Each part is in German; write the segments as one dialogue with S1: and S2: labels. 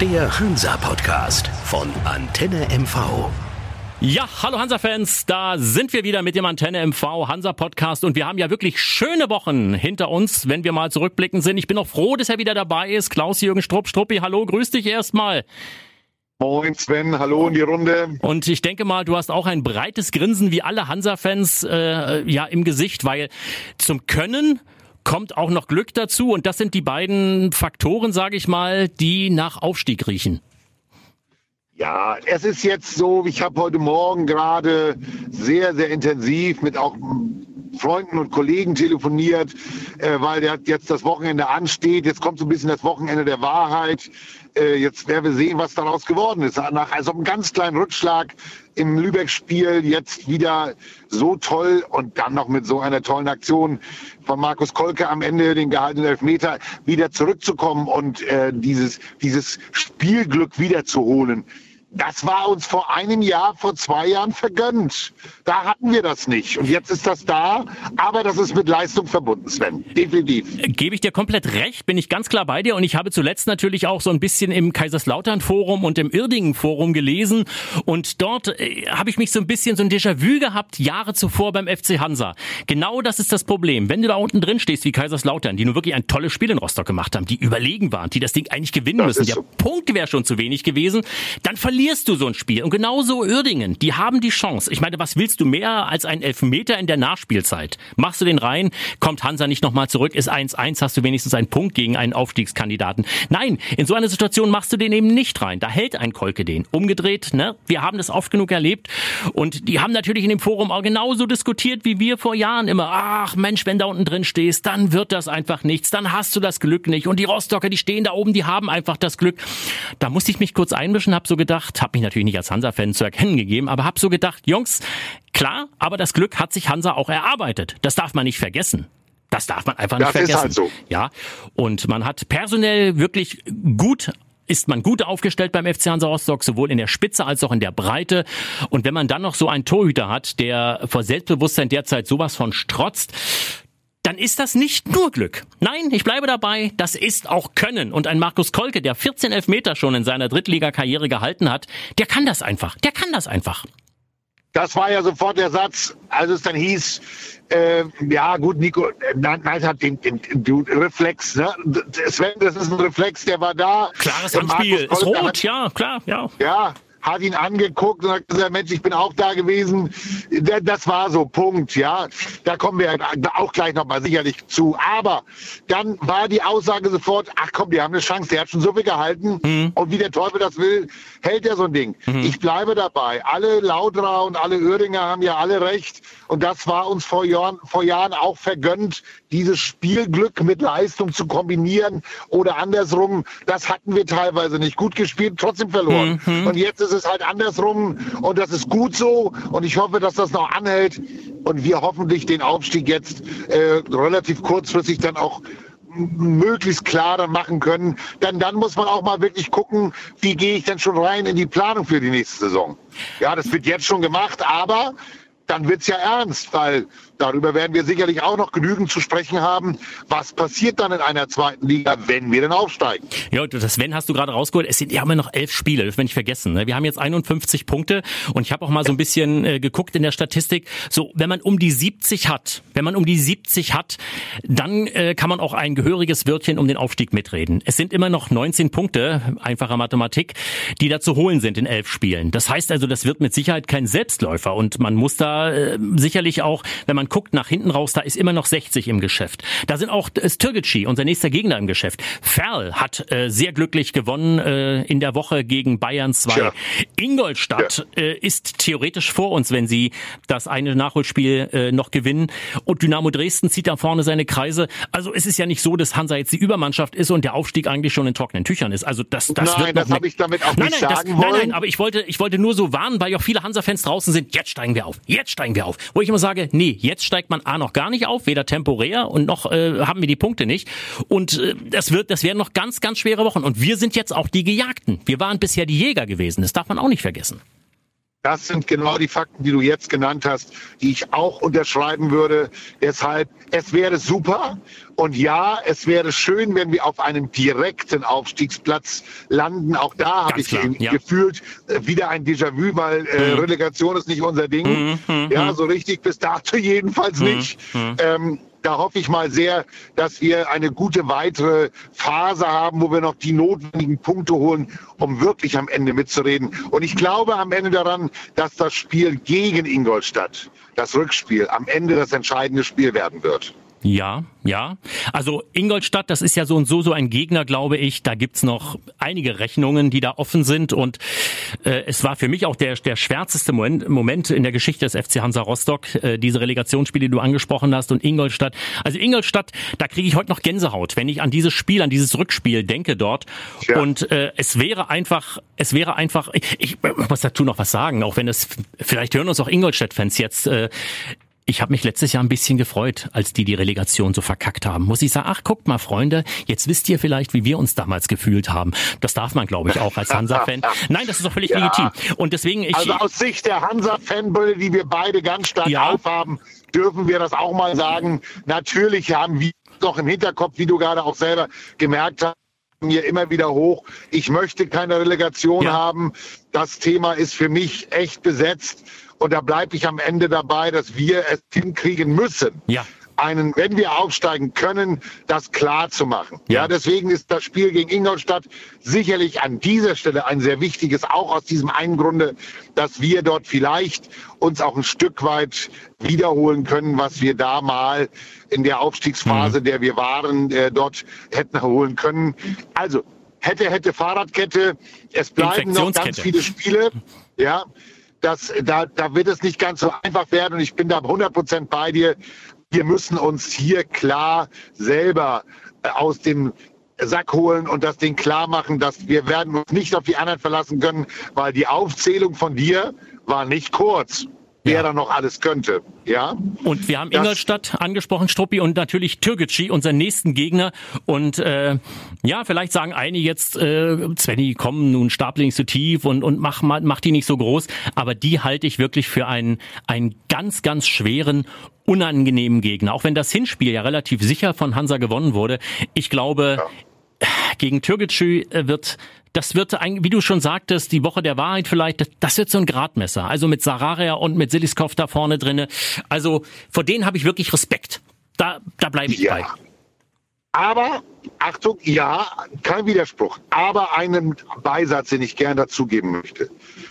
S1: Der Hansa-Podcast von Antenne MV.
S2: Ja, hallo Hansa-Fans, da sind wir wieder mit dem Antenne MV Hansa-Podcast und wir haben ja wirklich schöne Wochen hinter uns, wenn wir mal zurückblicken sind. Ich bin auch froh, dass er wieder dabei ist. Klaus-Jürgen Strupp, Struppi, hallo, grüß dich erstmal.
S3: Moin Sven, hallo in die Runde.
S2: Und ich denke mal, du hast auch ein breites Grinsen wie alle Hansa-Fans äh, ja im Gesicht, weil zum Können kommt auch noch Glück dazu und das sind die beiden Faktoren, sage ich mal, die nach Aufstieg riechen.
S3: Ja, es ist jetzt so, ich habe heute Morgen gerade sehr, sehr intensiv mit auch Freunden und Kollegen telefoniert, äh, weil der jetzt das Wochenende ansteht. Jetzt kommt so ein bisschen das Wochenende der Wahrheit. Äh, jetzt werden wir sehen, was daraus geworden ist. Nach also einem ganz kleinen Rückschlag im Lübeck-Spiel jetzt wieder so toll und dann noch mit so einer tollen Aktion von Markus Kolke am Ende den gehaltenen Elfmeter wieder zurückzukommen und äh, dieses, dieses Spielglück wiederzuholen. Das war uns vor einem Jahr, vor zwei Jahren vergönnt. Da hatten wir das nicht. Und jetzt ist das da, aber das ist mit Leistung verbunden, Sven. Definitiv.
S2: Gebe ich dir komplett recht, bin ich ganz klar bei dir. Und ich habe zuletzt natürlich auch so ein bisschen im Kaiserslautern-Forum und im Irdingen-Forum gelesen. Und dort äh, habe ich mich so ein bisschen so ein Déjà-vu gehabt, Jahre zuvor beim FC Hansa. Genau das ist das Problem. Wenn du da unten drin stehst wie Kaiserslautern, die nur wirklich ein tolles Spiel in Rostock gemacht haben, die überlegen waren, die das Ding eigentlich gewinnen das müssen, der so. Punkt wäre schon zu wenig gewesen, dann verlieren verlierst du so ein Spiel. Und genauso Uerdingen, die haben die Chance. Ich meine, was willst du mehr als ein Elfmeter in der Nachspielzeit? Machst du den rein, kommt Hansa nicht nochmal zurück, ist 1-1, hast du wenigstens einen Punkt gegen einen Aufstiegskandidaten. Nein, in so einer Situation machst du den eben nicht rein. Da hält ein Kolke den. Umgedreht, ne? Wir haben das oft genug erlebt. Und die haben natürlich in dem Forum auch genauso diskutiert wie wir vor Jahren immer. Ach Mensch, wenn da unten drin stehst, dann wird das einfach nichts. Dann hast du das Glück nicht. Und die Rostocker, die stehen da oben, die haben einfach das Glück. Da musste ich mich kurz einmischen, hab so gedacht, gedacht, habe mich natürlich nicht als Hansa-Fan zu erkennen gegeben, aber habe so gedacht, Jungs, klar, aber das Glück hat sich Hansa auch erarbeitet. Das darf man nicht vergessen. Das darf man einfach nicht das vergessen. Ist halt so. Ja, und man hat personell wirklich gut ist man gut aufgestellt beim FC Hansa Rostock, sowohl in der Spitze als auch in der Breite. Und wenn man dann noch so einen Torhüter hat, der vor Selbstbewusstsein derzeit sowas von strotzt, dann ist das nicht nur Glück. Nein, ich bleibe dabei, das ist auch Können. Und ein Markus Kolke, der 14 Elfmeter schon in seiner Drittligakarriere gehalten hat, der kann das einfach. Der kann das einfach.
S3: Das war ja sofort der Satz, als es dann hieß, äh, ja gut, Nico, nein, nein, hat den, den, den Reflex, ne? Sven, das ist ein Reflex, der war da.
S2: Klares Handspiel, ist rot, hat, ja, klar, ja.
S3: Ja, hat ihn angeguckt und hat gesagt, Mensch, ich bin auch da gewesen. Das war so, Punkt, ja. Da kommen wir auch gleich nochmal sicherlich zu. Aber dann war die Aussage sofort, ach komm, die haben eine Chance, der hat schon so viel gehalten. Mhm. Und wie der Teufel das will, hält er so ein Ding. Mhm. Ich bleibe dabei. Alle Lauterer und alle Öhringer haben ja alle recht. Und das war uns vor Jahren, vor Jahren auch vergönnt, dieses Spielglück mit Leistung zu kombinieren oder andersrum. Das hatten wir teilweise nicht gut gespielt, trotzdem verloren. Mhm. Und jetzt ist ist es halt andersrum und das ist gut so und ich hoffe, dass das noch anhält und wir hoffentlich den Aufstieg jetzt äh, relativ kurzfristig dann auch möglichst klar dann machen können. Denn dann muss man auch mal wirklich gucken, wie gehe ich denn schon rein in die Planung für die nächste Saison. Ja, das wird jetzt schon gemacht, aber dann wird's ja ernst, weil darüber werden wir sicherlich auch noch genügend zu sprechen haben. Was passiert dann in einer zweiten Liga, wenn wir denn aufsteigen?
S2: Ja, das Wenn hast du gerade rausgeholt. Es sind ja immer noch elf Spiele, das will ich vergessen. Ne? Wir haben jetzt 51 Punkte und ich habe auch mal so ein bisschen äh, geguckt in der Statistik. So, wenn man um die 70 hat, wenn man um die 70 hat, dann äh, kann man auch ein gehöriges Wörtchen um den Aufstieg mitreden. Es sind immer noch 19 Punkte, einfacher Mathematik, die da zu holen sind in elf Spielen. Das heißt also, das wird mit Sicherheit kein Selbstläufer und man muss da äh, sicherlich auch, wenn man guckt nach hinten raus, da ist immer noch 60 im Geschäft. Da sind auch äh, Sturgici, unser nächster Gegner im Geschäft. Ferl hat äh, sehr glücklich gewonnen äh, in der Woche gegen Bayern 2. Ja. Ingolstadt ja. äh, ist theoretisch vor uns, wenn sie das eine Nachholspiel äh, noch gewinnen. Und Dynamo Dresden zieht da vorne seine Kreise. Also es ist ja nicht so, dass Hansa jetzt die Übermannschaft ist und der Aufstieg eigentlich schon in trockenen Tüchern ist. Also das, das
S3: nein,
S2: wird
S3: das habe ich damit auch nein,
S2: nicht
S3: nein,
S2: sagen das, wollen. Nein, nein, aber ich wollte, ich wollte nur so warnen, weil ja auch viele Hansa-Fans draußen sind. Jetzt steigen wir auf. Jetzt steigen wir auf. Wo ich immer sage, nee, jetzt steigt man A noch gar nicht auf, weder temporär und noch äh, haben wir die Punkte nicht. Und äh, das wird, das werden noch ganz, ganz schwere Wochen. Und wir sind jetzt auch die Gejagten. Wir waren bisher die Jäger gewesen. Das darf man auch nicht vergessen.
S3: Das sind genau die Fakten, die du jetzt genannt hast, die ich auch unterschreiben würde. Deshalb, es wäre super. Und ja, es wäre schön, wenn wir auf einem direkten Aufstiegsplatz landen. Auch da habe ich
S2: klar, ja.
S3: gefühlt äh, wieder ein Déjà-vu, weil äh,
S2: Mhm.
S3: Relegation ist nicht unser Ding.
S2: Mhm, mhm,
S3: Ja, so richtig bis dato jedenfalls nicht.
S2: mhm.
S3: Ähm, da hoffe ich mal sehr, dass wir eine gute weitere Phase haben, wo wir noch die notwendigen Punkte holen, um wirklich am Ende mitzureden. Und ich glaube am Ende daran, dass das Spiel gegen Ingolstadt, das Rückspiel, am Ende das entscheidende Spiel werden wird.
S2: Ja, ja. Also Ingolstadt, das ist ja so und so so ein Gegner, glaube ich. Da gibt's noch einige Rechnungen, die da offen sind. Und äh, es war für mich auch der, der schwärzeste Moment, Moment in der Geschichte des FC Hansa Rostock, äh, diese Relegationsspiele, die du angesprochen hast, und Ingolstadt. Also Ingolstadt, da kriege ich heute noch Gänsehaut, wenn ich an dieses Spiel, an dieses Rückspiel denke dort.
S3: Tja.
S2: Und äh, es wäre einfach, es wäre einfach, ich, ich muss dazu noch was sagen, auch wenn es, vielleicht hören uns auch Ingolstadt-Fans jetzt. Äh, ich habe mich letztes Jahr ein bisschen gefreut, als die die Relegation so verkackt haben. Muss ich sagen, ach guckt mal Freunde, jetzt wisst ihr vielleicht, wie wir uns damals gefühlt haben. Das darf man, glaube ich, auch als Hansa-Fan. Nein, das ist doch völlig
S3: Ja.
S2: legitim. Und deswegen, ich,
S3: Also aus Sicht der Hansa-Fanbrille, die wir beide ganz stark
S2: Ja.
S3: aufhaben, dürfen wir das auch mal sagen. Natürlich haben wir doch im Hinterkopf, wie du gerade auch selber gemerkt hast, mir immer wieder hoch. Ich möchte keine Relegation
S2: Ja.
S3: haben. Das Thema ist für mich echt besetzt. Und da bleibe ich am Ende dabei, dass wir es hinkriegen müssen.
S2: Ja.
S3: Einen, wenn wir aufsteigen können, das klar zu machen.
S2: Ja.
S3: Ja, deswegen ist das Spiel gegen Ingolstadt sicherlich an dieser Stelle ein sehr wichtiges, auch aus diesem einen Grunde, dass wir dort vielleicht uns auch ein Stück weit wiederholen können, was wir da mal in der Aufstiegsphase, der wir waren, äh, dort hätten holen können. Also, hätte, hätte Fahrradkette. Es bleiben noch ganz viele Spiele. Ja, das, da, da wird es nicht ganz so einfach werden und ich bin da 100 Prozent bei dir. Wir müssen uns hier klar selber äh, aus dem Sack holen und das Ding klar machen, dass wir werden uns nicht auf die anderen verlassen können, weil die Aufzählung von dir war nicht kurz, wer
S2: Ja.
S3: da noch alles könnte. Ja,
S2: Und wir haben
S3: Das-
S2: Ingolstadt angesprochen, Struppi, und natürlich Türkgücü, unseren nächsten Gegner. Und äh, ja, vielleicht sagen einige jetzt, äh, Svenny, komm, nun stapel nicht so tief und, und mach, mal- mach die nicht so groß. Aber die halte ich wirklich für einen, einen ganz, ganz schweren, unangenehmen Gegner. Auch wenn das Hinspiel ja relativ sicher von Hansa gewonnen wurde. Ich glaube, gegen Türkgücü äh, wird das wird, ein, wie du schon sagtest, die Woche der Wahrheit vielleicht, das- wird so ein Gradmesser. Also mit Sararia und mit Siliskov da vorne drinne. Also vor denen habe ich wirklich Respekt. Da, da bleibe ich bei.
S3: ja. Aber, Achtung, ja, kein Widerspruch, aber einen Beisatz, den ich gern dazugeben möchte.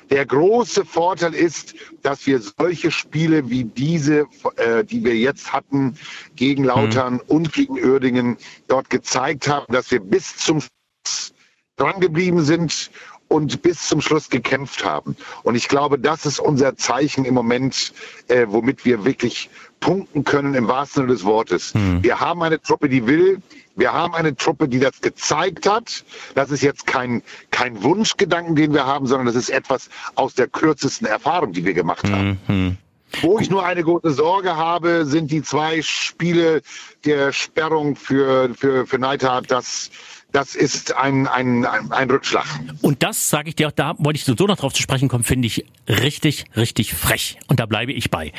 S3: Der große Vorteil ist, dass wir solche Spiele wie diese, äh, die wir jetzt hatten, gegen Lautern und gegen Uerdingen, dort gezeigt haben, dass wir bis zum Schluss dran geblieben sind und bis zum Schluss gekämpft haben. Und ich glaube, das ist unser Zeichen im Moment, äh, womit wir wirklich punkten können im wahrsten Sinne des Wortes. Wir haben eine Truppe, die will. Wir haben eine Truppe, die das gezeigt hat. Das ist jetzt kein, kein Wunschgedanken, den wir haben, sondern das ist etwas aus der kürzesten Erfahrung, die wir gemacht haben. Wo ich nur eine große Sorge habe, sind die zwei Spiele der Sperrung für, für, für Neidhardt. Das, das ist ein, ein, ein, ein Rückschlag.
S2: Und das, sage ich dir, auch, da wollte ich sowieso noch drauf zu sprechen kommen, finde ich richtig, richtig frech. Und da bleibe ich bei.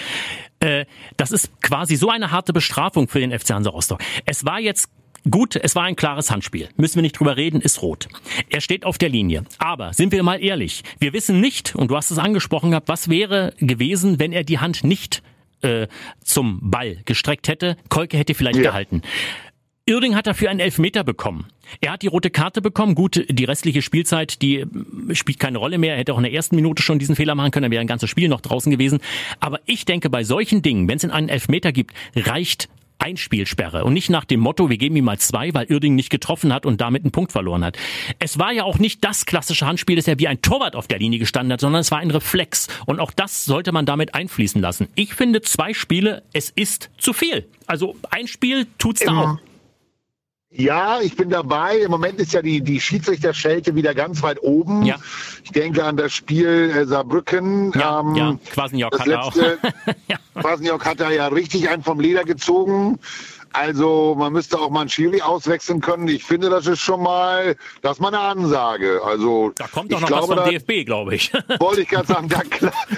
S2: Äh, das ist quasi so eine harte Bestrafung für den FC Hansa Rostock. Es war jetzt Gut, es war ein klares Handspiel. Müssen wir nicht drüber reden, ist rot. Er steht auf der Linie. Aber sind wir mal ehrlich, wir wissen nicht, und du hast es angesprochen gehabt, was wäre gewesen, wenn er die Hand nicht äh, zum Ball gestreckt hätte. Kolke hätte vielleicht
S3: Ja.
S2: gehalten. Irding hat dafür einen Elfmeter bekommen. Er hat die rote Karte bekommen. Gut, die restliche Spielzeit, die äh, spielt keine Rolle mehr. Er hätte auch in der ersten Minute schon diesen Fehler machen können, dann wäre ein ganzes Spiel noch draußen gewesen. Aber ich denke, bei solchen Dingen, wenn es in einen Elfmeter gibt, reicht Einspielsperre und nicht nach dem Motto, wir geben ihm mal zwei, weil Irding nicht getroffen hat und damit einen Punkt verloren hat. Es war ja auch nicht das klassische Handspiel, dass er wie ein Torwart auf der Linie gestanden hat, sondern es war ein Reflex. Und auch das sollte man damit einfließen lassen. Ich finde zwei Spiele, es ist zu viel. Also ein Spiel tut's da
S3: Im-
S2: auch.
S3: Ja, ich bin dabei. Im Moment ist ja die, die Schiedsrichterschelte wieder ganz weit oben.
S2: Ja.
S3: Ich denke an das Spiel äh, Saarbrücken.
S2: Ja,
S3: ähm,
S2: ja, Kwasniok
S3: das
S2: hat er auch. Ja.
S3: Hat da ja richtig einen vom Leder gezogen. Also man müsste auch mal einen Schiri auswechseln können. Ich finde, das ist schon mal, das ist mal eine Ansage. Also
S2: da kommt doch noch glaube, was vom DFB, glaube ich.
S3: Wollte ich gerade sagen, da,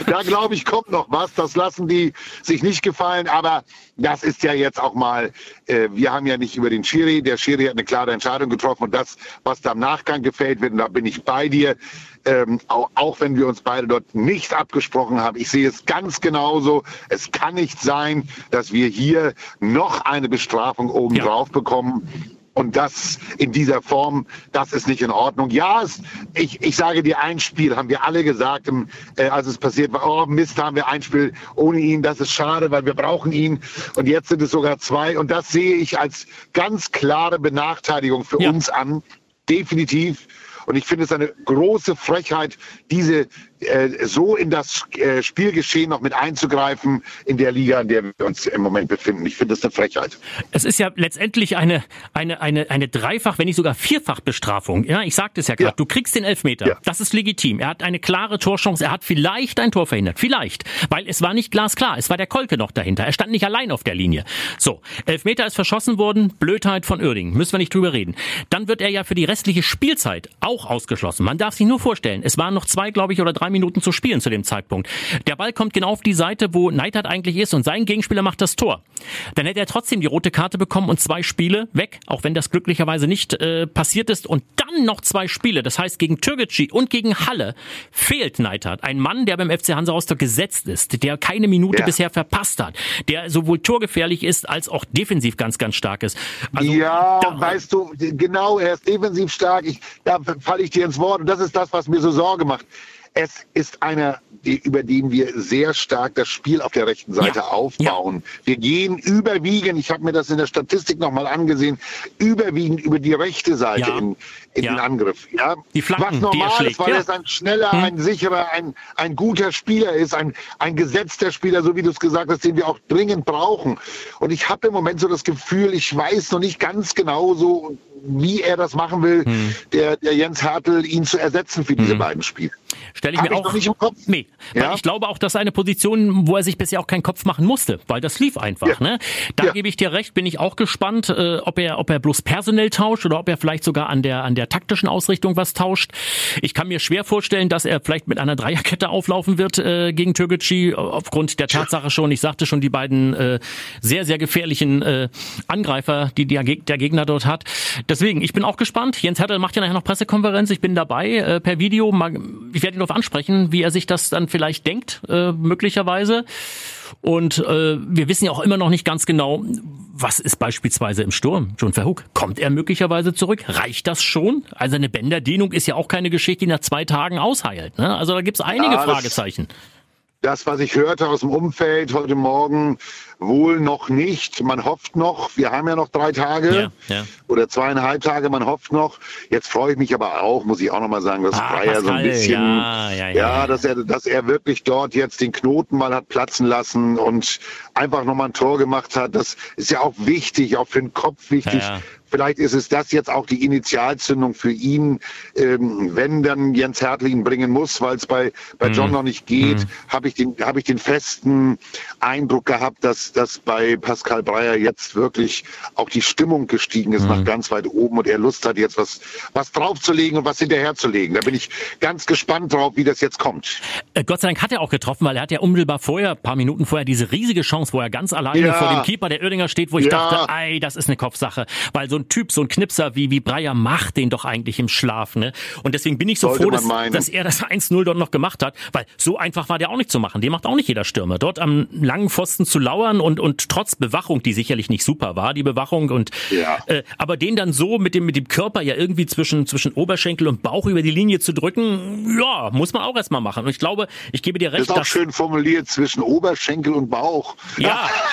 S3: da glaube ich kommt noch was. Das lassen die sich nicht gefallen. Aber das ist ja jetzt auch mal, äh, wir haben ja nicht über den Schiri. Der Schiri hat eine klare Entscheidung getroffen und das, was da im Nachgang gefällt wird, und da bin ich bei dir, ähm, auch, auch wenn wir uns beide dort nicht abgesprochen haben. Ich sehe es ganz genauso. Es kann nicht sein, dass wir hier noch eine Bestrafung obendrauf ja. bekommen. Und das in dieser Form, das ist nicht in Ordnung. Ja, es, ich, ich sage dir, ein Spiel haben wir alle gesagt, äh, als es passiert war, oh Mist, haben wir ein Spiel ohne ihn, das ist schade, weil wir brauchen ihn. Und jetzt sind es sogar zwei. Und das sehe ich als ganz klare Benachteiligung für ja. uns an. Definitiv. Und ich finde es eine große Frechheit, diese äh, so in das äh, Spielgeschehen noch mit einzugreifen in der Liga, in der wir uns im Moment befinden. Ich finde das eine Frechheit.
S2: Es ist ja letztendlich eine, eine, eine, eine Dreifach, wenn nicht sogar Vierfachbestrafung. Ja, ich sagte es ja gerade. Ja. Du kriegst den Elfmeter. Ja. Das ist legitim. Er hat eine klare Torchance. Er hat vielleicht ein Tor verhindert. Vielleicht. Weil es war nicht glasklar. Es war der Kolke noch dahinter. Er stand nicht allein auf der Linie. So. Elfmeter ist verschossen worden. Blödheit von Oerding. Müssen wir nicht drüber reden. Dann wird er ja für die restliche Spielzeit auch ausgeschlossen. Man darf sich nur vorstellen. Es waren noch zwei, glaube ich, oder drei Minuten zu spielen zu dem Zeitpunkt. Der Ball kommt genau auf die Seite, wo Neidhardt eigentlich ist und sein Gegenspieler macht das Tor. Dann hätte er trotzdem die rote Karte bekommen und zwei Spiele weg, auch wenn das glücklicherweise nicht äh, passiert ist. Und dann noch zwei Spiele, das heißt gegen Türgeci und gegen Halle fehlt Neidhardt. Ein Mann, der beim FC Hansa Rostock gesetzt ist, der keine Minute ja. bisher verpasst hat, der sowohl torgefährlich ist als auch defensiv ganz, ganz stark ist.
S3: Also, ja, da, weißt du, genau, er ist defensiv stark. Ich, da falle ich dir ins Wort und das ist das, was mir so Sorge macht. Es ist einer, die, über den wir sehr stark das Spiel auf der rechten Seite ja. aufbauen. Ja. Wir gehen überwiegend, ich habe mir das in der Statistik nochmal angesehen, überwiegend über die rechte Seite ja. in, in den Angriff. Ja?
S2: Die Flanken,
S3: Was normal ist, weil es ein schneller, hm. ein sicherer, ein, ein guter Spieler ist, ein, ein gesetzter Spieler, so wie du es gesagt hast, den wir auch dringend brauchen. Und ich habe im Moment so das Gefühl, ich weiß noch nicht ganz genau so, wie er das machen will, hm. der, der Jens Hertel, ihn zu ersetzen für diese hm. beiden Spiele.
S2: Stelle ich Hab mir ich auch nicht im Kopf. Nee, ja? weil ich glaube auch, das ist eine Position, wo er sich bisher auch keinen Kopf machen musste, weil das lief einfach. Ja. Ne? Da ja. gebe ich dir recht, bin ich auch gespannt, äh, ob er, ob er bloß personell tauscht oder ob er vielleicht sogar an der an der taktischen Ausrichtung was tauscht. Ich kann mir schwer vorstellen, dass er vielleicht mit einer Dreierkette auflaufen wird äh, gegen Türkgücü aufgrund der Tatsache schon. Ich sagte schon, die beiden äh, sehr sehr gefährlichen äh, Angreifer, die der, der Gegner dort hat. Deswegen, ich bin auch gespannt. Jens Hertel macht ja nachher noch Pressekonferenz. Ich bin dabei äh, per Video. Ich werde ihn darauf ansprechen, wie er sich das dann vielleicht denkt, äh, möglicherweise. Und äh, wir wissen ja auch immer noch nicht ganz genau, was ist beispielsweise im Sturm. John Verhoek, kommt er möglicherweise zurück? Reicht das schon? Also eine Bänderdehnung ist ja auch keine Geschichte, die nach zwei Tagen ausheilt. Ne? Also da gibt's einige ja, Fragezeichen.
S3: Das, was ich hörte aus dem Umfeld heute Morgen, Wohl noch nicht. Man hofft noch. Wir haben ja noch drei Tage ja, ja. oder zweieinhalb Tage. Man hofft noch. Jetzt freue ich mich aber auch, muss ich auch noch mal sagen, dass ah, Breyer so ein bisschen, ja, ja, ja, dass er, dass er wirklich dort jetzt den Knoten mal hat platzen lassen und einfach noch mal ein Tor gemacht hat. Das ist ja auch wichtig, auch für den Kopf wichtig. Vielleicht ist es das jetzt auch die Initialzündung für ihn, ähm, wenn dann Jens Hertel ihn bringen muss, weil es bei, bei John mhm. noch nicht geht, mhm. habe ich, den habe ich den festen Eindruck gehabt, dass, dass bei Pascal Breyer jetzt wirklich auch die Stimmung gestiegen ist mhm. nach ganz weit oben und er Lust hat, jetzt was, was draufzulegen und was hinterherzulegen. Da bin ich ganz gespannt drauf, wie das jetzt kommt.
S2: Äh, Gott sei Dank hat er auch getroffen, weil er hat ja unmittelbar vorher, paar Minuten vorher, diese riesige Chance, wo er ganz alleine ja. vor dem Keeper der Oerdinger steht, wo ich ja. dachte, ey, das ist eine Kopfsache. Weil so ein Typ, so ein Knipser wie, wie Breyer macht den doch eigentlich im Schlaf. Ne? Und deswegen bin ich so Sollte froh, dass, dass er das 1-0 dort noch gemacht hat, weil so einfach war der auch nicht zu machen. Den macht auch nicht jeder Stürmer. Dort am langen Pfosten zu lauern und, und trotz Bewachung, die sicherlich nicht super war, die Bewachung, und ja. äh, aber den dann so mit dem, mit dem Körper ja irgendwie zwischen, zwischen Oberschenkel und Bauch über die Linie zu drücken, ja, muss man auch erstmal machen. Und ich glaube, ich gebe dir recht.
S3: Das ist auch schön formuliert, zwischen Oberschenkel und Bauch.
S2: Ja,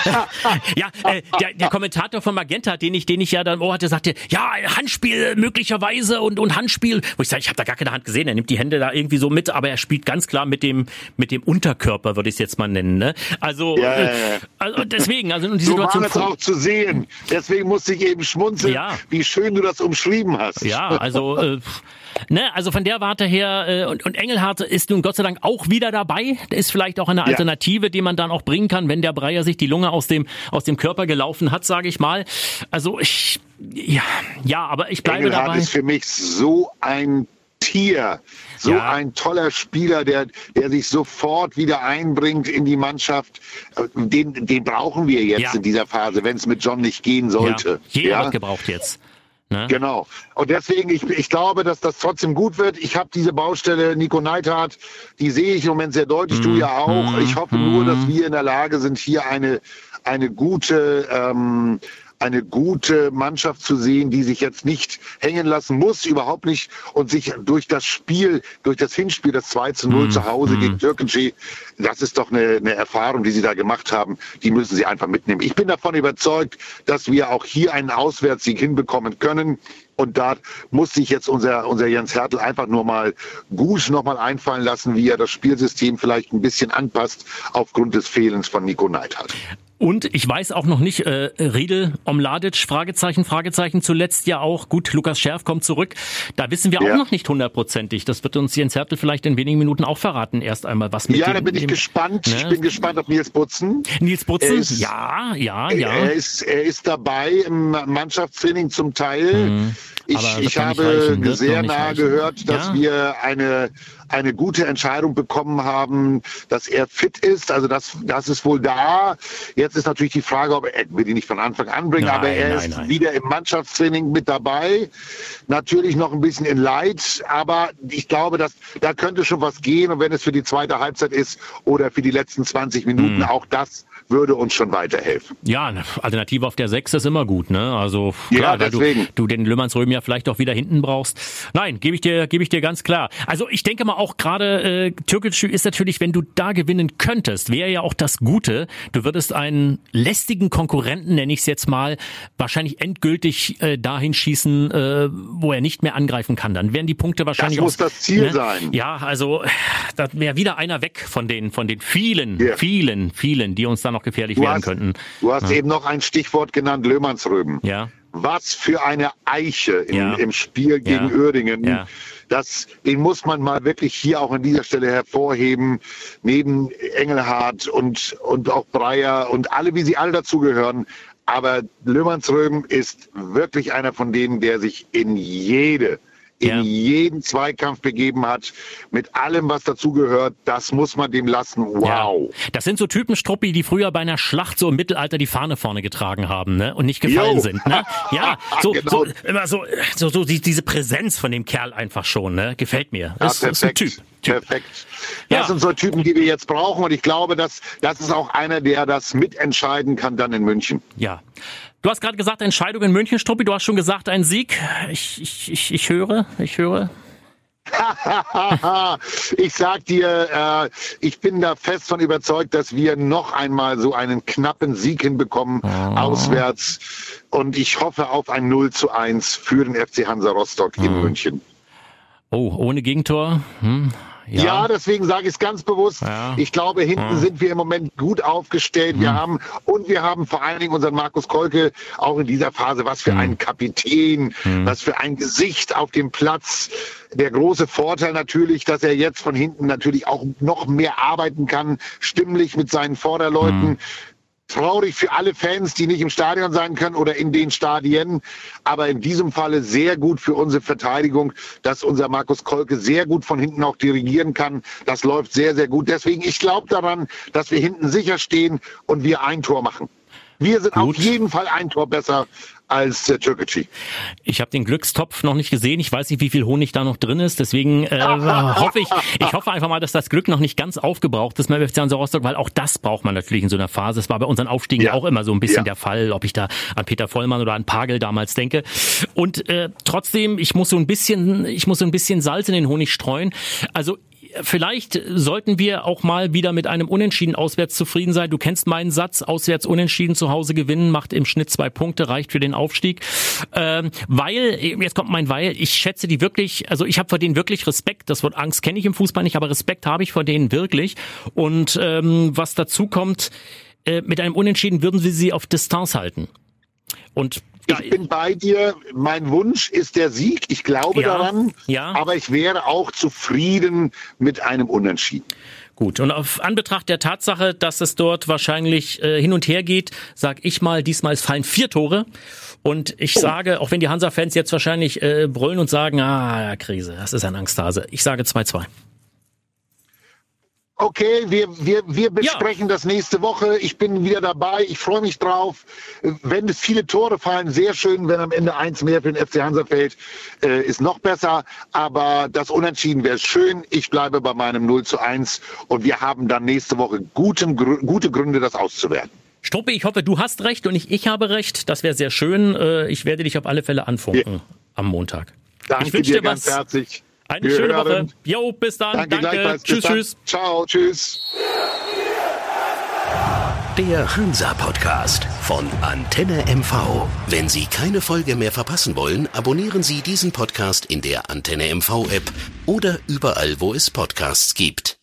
S2: ja, äh, der, der Kommentator von Magenta, den ich, den ich ja dann, oh, Leute sagte, ja, Handspiel möglicherweise und, und Handspiel. Wo ich sage, ich habe da gar keine Hand gesehen. Er nimmt die Hände da irgendwie so mit, aber er spielt ganz klar mit dem, mit dem Unterkörper, würde ich es jetzt mal nennen. Ne? Also, ja, ja, ja. also deswegen, also die
S3: so Situation. War es auch zu sehen. Deswegen musste ich eben schmunzeln, ja. wie schön du das umschrieben hast.
S2: Ja, also äh, Ne, also von der Warte her, äh, und, und Engelhardt ist nun Gott sei Dank auch wieder dabei. Ist vielleicht auch eine Alternative, ja. die man dann auch bringen kann, wenn der Breyer sich die Lunge aus dem, aus dem Körper gelaufen hat, sage ich mal. Also ich, ja, ja, aber ich bleibe
S3: Engelhardt
S2: dabei.
S3: ist für mich so ein Tier, so ja. ein toller Spieler, der, der sich sofort wieder einbringt in die Mannschaft. Den, den brauchen wir jetzt ja. in dieser Phase, wenn es mit John nicht gehen sollte.
S2: Ja. Jeder wird gebraucht jetzt.
S3: Ne? Genau. Und deswegen, ich, ich glaube, dass das trotzdem gut wird. Ich habe diese Baustelle Nico Neidhardt, die sehe ich im Moment sehr deutlich, mm, du ja auch. Mm, ich hoffe mm. nur, dass mhm. wir in der Lage sind, hier eine, eine gute ähm, eine gute Mannschaft zu sehen, die sich jetzt nicht hängen lassen muss, überhaupt nicht, und sich durch das Spiel, durch das Hinspiel, das 2 zu 0 mm, zu Hause mm. gegen Türkgücü, das ist doch eine, eine Erfahrung, die sie da gemacht haben, die müssen sie einfach mitnehmen. Ich bin davon überzeugt, dass wir auch hier einen Auswärtssieg hinbekommen können. Und da muss sich jetzt unser, unser Jens Hertel einfach nur mal gut noch mal einfallen lassen, wie er das Spielsystem vielleicht ein bisschen anpasst aufgrund des Fehlens von Nico Neidhardt.
S2: Und ich weiß auch noch nicht, äh, Riedel, Omladic, Fragezeichen, Fragezeichen, zuletzt ja auch. Gut, Lukas Scherf kommt zurück. Da wissen wir ja. auch noch nicht hundertprozentig. Das wird uns Jens Hertel vielleicht in wenigen Minuten auch verraten. Erst einmal was mit
S3: Ja, dem, da bin ich dem, gespannt. Ne? Ich bin gespannt auf Nils Butzen.
S2: Nils Butzen, ist, ja, ja, ja.
S3: Er ist, er ist dabei im Mannschaftstraining zum Teil. Mhm. Ich, ich habe reichen, sehr nah gehört, dass ja. wir eine, eine gute Entscheidung bekommen haben, dass er fit ist. Also das, das ist wohl da. Jetzt ist natürlich die Frage, ob er will ihn nicht von Anfang an bringen, nein, aber er nein, ist nein. wieder im Mannschaftstraining mit dabei. Natürlich noch ein bisschen in Leid, aber ich glaube, dass da könnte schon was gehen. Und wenn es für die zweite Halbzeit ist oder für die letzten 20 Minuten, hm. auch das würde uns schon weiterhelfen.
S2: Ja, eine Alternative auf der 6 ist immer gut, ne? Also klar, ja, deswegen. Du, du den Löhmannsröhm ja vielleicht auch wieder hinten brauchst. Nein, gebe ich dir, gebe ich dir ganz klar. Also ich denke mal auch gerade äh, Türkgücü ist natürlich, wenn du da gewinnen könntest, wäre ja auch das Gute. Du würdest einen lästigen Konkurrenten, nenne ich es jetzt mal, wahrscheinlich endgültig äh, dahin schießen, äh, wo er nicht mehr angreifen kann. Dann wären die Punkte wahrscheinlich.
S3: Das muss auch, das Ziel ne? sein.
S2: Ja, also da wäre wieder einer weg von den von den vielen, yeah. vielen, vielen, die uns dann noch noch gefährlich du werden
S3: hast,
S2: könnten.
S3: Du hast ja. eben noch ein Stichwort genannt, Löhmannsröben.
S2: Ja.
S3: Was für eine Eiche in, ja. im Spiel gegen. Ja. Das, den muss man mal wirklich hier auch an dieser Stelle hervorheben. Neben Engelhardt und, und auch Breyer und alle, wie sie alle dazugehören. Aber Löhmannsröben ist wirklich einer von denen, der sich in jede in ja. jeden Zweikampf begeben hat, mit allem, was dazugehört, das muss man dem lassen. Wow.
S2: Ja. Das sind so Typen, Struppi, die früher bei einer Schlacht so im Mittelalter die Fahne vorne getragen haben, ne? Und nicht gefallen jo. sind, ne? Ja, so, genau. so, immer so, so, so die, diese Präsenz von dem Kerl einfach schon, ne? Gefällt mir. Das, ja, ist ein Typ.
S3: Typ. Perfekt. Das ja. sind so Typen, die wir jetzt brauchen. Und ich glaube, dass das ist auch einer, der das mitentscheiden kann dann in München.
S2: Ja. Du hast gerade gesagt, Entscheidung in München, Struppi. Du hast schon gesagt, ein Sieg. Ich, ich, ich, ich höre, ich höre.
S3: ich sag dir, äh, ich bin da fest von überzeugt, dass wir noch einmal so einen knappen Sieg hinbekommen, oh. auswärts. Und ich hoffe auf ein 0 zu 1 für den FC Hansa Rostock oh. in hm. München.
S2: Oh, ohne Gegentor? Hm.
S3: Ja, ja deswegen sage ich es ganz bewusst. Ja. Ich glaube, hinten ja. sind wir im Moment gut aufgestellt. Wir hm. haben und wir haben vor allen Dingen unseren Markus Kolke auch in dieser Phase. Was für hm. ein Kapitän, hm. was für ein Gesicht auf dem Platz. Der große Vorteil natürlich, dass er jetzt von hinten natürlich auch noch mehr arbeiten kann, stimmlich mit seinen Vorderleuten. Traurig für alle Fans, die nicht im Stadion sein können oder in den Stadien. Aber in diesem Falle sehr gut für unsere Verteidigung, dass unser Markus Kolke sehr gut von hinten auch dirigieren kann. Das läuft sehr, sehr gut. Deswegen, ich glaube daran, dass wir hinten sicher stehen und wir ein Tor machen. Wir sind Gut. auf jeden Fall ein Tor besser als der Türkgücü.
S2: Ich habe den Glückstopf noch nicht gesehen. Ich weiß nicht, wie viel Honig da noch drin ist. Deswegen äh, hoffe ich, ich hoffe einfach mal, dass das Glück noch nicht ganz aufgebraucht ist beim FC Hansa Rostock, weil auch das braucht man natürlich in so einer Phase. Es war bei unseren Aufstiegen ja. auch immer so ein bisschen ja. der Fall, ob ich da an Peter Vollmann oder an Pagel damals denke. Und äh, trotzdem, ich muss so ein bisschen, ich muss so ein bisschen Salz in den Honig streuen. Also vielleicht sollten wir auch mal wieder mit einem Unentschieden auswärts zufrieden sein. Du kennst meinen Satz, auswärts unentschieden zu Hause gewinnen, macht im Schnitt zwei Punkte, reicht für den Aufstieg. Ähm, weil, jetzt kommt mein Weil, ich schätze die wirklich, also ich habe vor denen wirklich Respekt. Das Wort Angst kenne ich im Fußball nicht, aber Respekt habe ich vor denen wirklich. Und ähm, was dazu kommt, äh, mit einem Unentschieden würden wir sie auf Distanz halten. Und
S3: ich bin bei dir. Mein Wunsch ist der Sieg. Ich glaube ja, daran. Ja. Aber ich wäre auch zufrieden mit einem Unentschieden.
S2: Gut, und auf Anbetracht der Tatsache, dass es dort wahrscheinlich äh, hin und her geht, sag ich mal, diesmal fallen vier Tore. Und ich oh. sage, auch wenn die Hansa-Fans jetzt wahrscheinlich äh, brüllen und sagen, ah, Krise, das ist ein Angsthase. Ich sage 2-2.
S3: Okay, wir, wir, wir besprechen ja. das nächste Woche. Ich bin wieder dabei. Ich freue mich drauf. Wenn es viele Tore fallen, sehr schön. Wenn am Ende eins mehr für den FC Hansa fällt, äh, ist noch besser. Aber das Unentschieden wäre schön. Ich bleibe bei meinem 0 zu 1 und wir haben dann nächste Woche guten, gute Gründe, das auszuwerten.
S2: Struppi, ich hoffe, du hast recht und nicht ich habe recht. Das wäre sehr schön. Äh, ich werde dich auf alle Fälle anfunken ja. am Montag.
S3: Danke ich dir, dir ganz herzlich.
S2: Eine Wir schöne hören. Woche. Jo, bis dann. Danke. Danke. Tschüss, tschüss.
S3: Ciao, tschüss.
S1: Der Hansa-Podcast von Antenne MV. Wenn Sie keine Folge mehr verpassen wollen, abonnieren Sie diesen Podcast in der Antenne MV-App oder überall, wo es Podcasts gibt.